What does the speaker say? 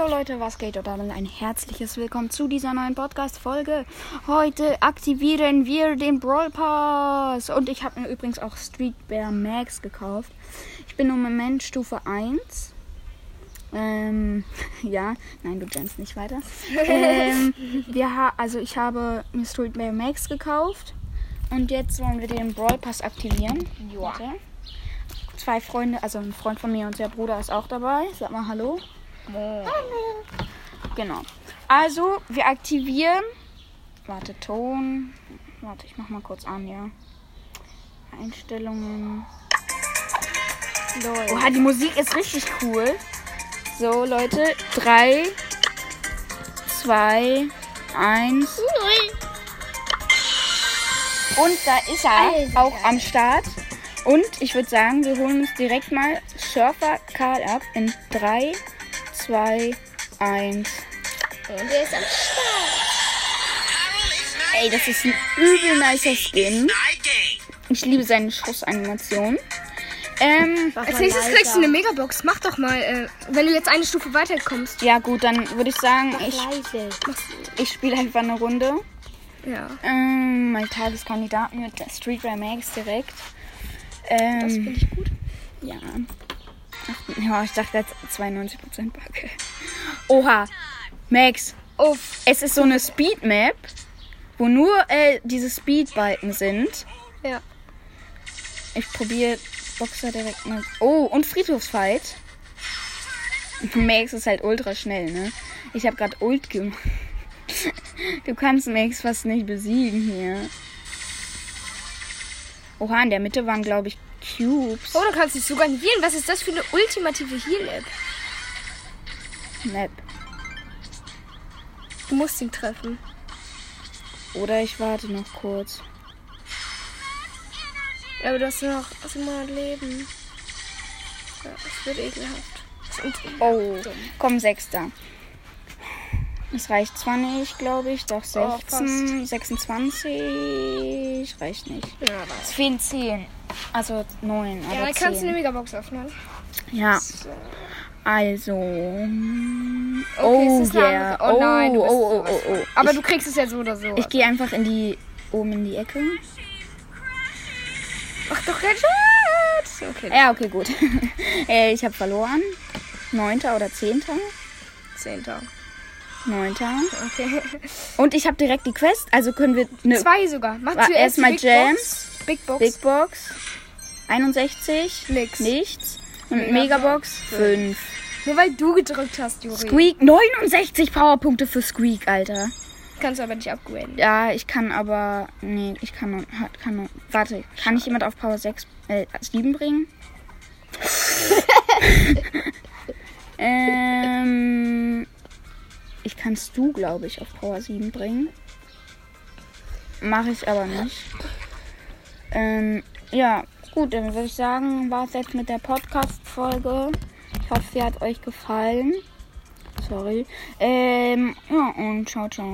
Jo Leute, was geht? Und damit ein herzliches Willkommen zu dieser neuen Podcast-Folge. Heute aktivieren wir den Brawl Pass. Und ich habe mir übrigens auch Street Bear Max gekauft. Ich bin im Moment Stufe 1. Ähm, ja, nein, du jennst nicht weiter. ähm, wir ha also ich habe mir Street Bear Max gekauft. Und jetzt wollen wir den Brawl Pass aktivieren. Ja. Warte. Zwei Freunde, also ein Freund von mir und der Bruder ist auch dabei. Sag mal Hallo. Genau. Also, wir aktivieren. Warte, Ton. Warte, ich mach mal kurz an, ja. Einstellungen. Lol. Oha, die Musik ist richtig cool. So, Leute. 3, 2, 1. Und da ist er Alter. auch am Start. Und ich würde sagen, wir holen uns direkt mal Surfer Karl ab in 3, 2, 1. Und er ist am Start. Ey, das ist ein übel nicer Skin. Ich liebe seine Schussanimation. Ähm, Als nächstes kriegst du eine Megabox. Mach doch mal, äh, wenn du jetzt eine Stufe weiterkommst. ja gut, dann würde ich sagen, ich, leise. ich spiele einfach eine Runde. Ja. Ähm, mein Tageskandidaten mit Street Rare Max direkt. Das Ähm, finde ich gut. ja. Ach, ja, ich dachte jetzt 92% Backe. Oha, Max, Uff. es ist so eine Speed Map, wo nur äh, diese Speedbalken sind. Ja. Ich probiere Boxer direkt mal. Oh, und Friedhofsfight. Max ist halt ultra schnell, ne? Ich habe gerade Ult gemacht. Du kannst Max fast nicht besiegen hier. Oha, in der Mitte waren, glaube ich, Cubes. Oh, du kannst dich sogar healen. Was ist das für eine ultimative Heal-App? Map. Du musst ihn treffen. Oder ich warte noch kurz. Ja, aber du hast noch 700 Leben. Ja, das wird ekelhaft. Und Oh, komm, Sechster. Das reicht zwar nicht, glaube ich, doch Oh, 16, 26 reicht nicht. ja, was? Es fehlen 10. Also 9, Ja, aber dann kannst du 10. eine Megabox öffnen. Ja, So. also. Okay, oh es yeah. andere- Oh nein, oh, oh, oh, oh. Aber ich, du kriegst es ja so oder so. ich gehe einfach in die oben in die Ecke. Mach doch keinen Schatz. Okay, Ja, okay, gut. Äh, ich habe verloren. Neunter oder zehnter? Zehnter. Neunter. Okay. Und ich habe direkt die Quest. Also können wir eine Zwei sogar. Mach zuerst erstmal Big Gems. Box. Big Box. Big Box 61. Nix. Nichts. Und Megabox, Megabox 5. Nur weil du gedrückt hast, Juri. Squeak 69 Powerpunkte für Squeak, Alter. Kannst du aber nicht upgraden. Ja, ich kann aber. Nee, ich kann Kann warte, kann ich jemand auf Power 6, äh, 7 bringen? ähm. Kannst du, glaube ich, auf Power 7 bringen. Mache ich aber nicht. Ähm, ja, gut, dann würde ich sagen, war es jetzt mit der Podcast-Folge. Ich hoffe, sie hat euch gefallen. Sorry. Ähm, ja, und ciao, ciao.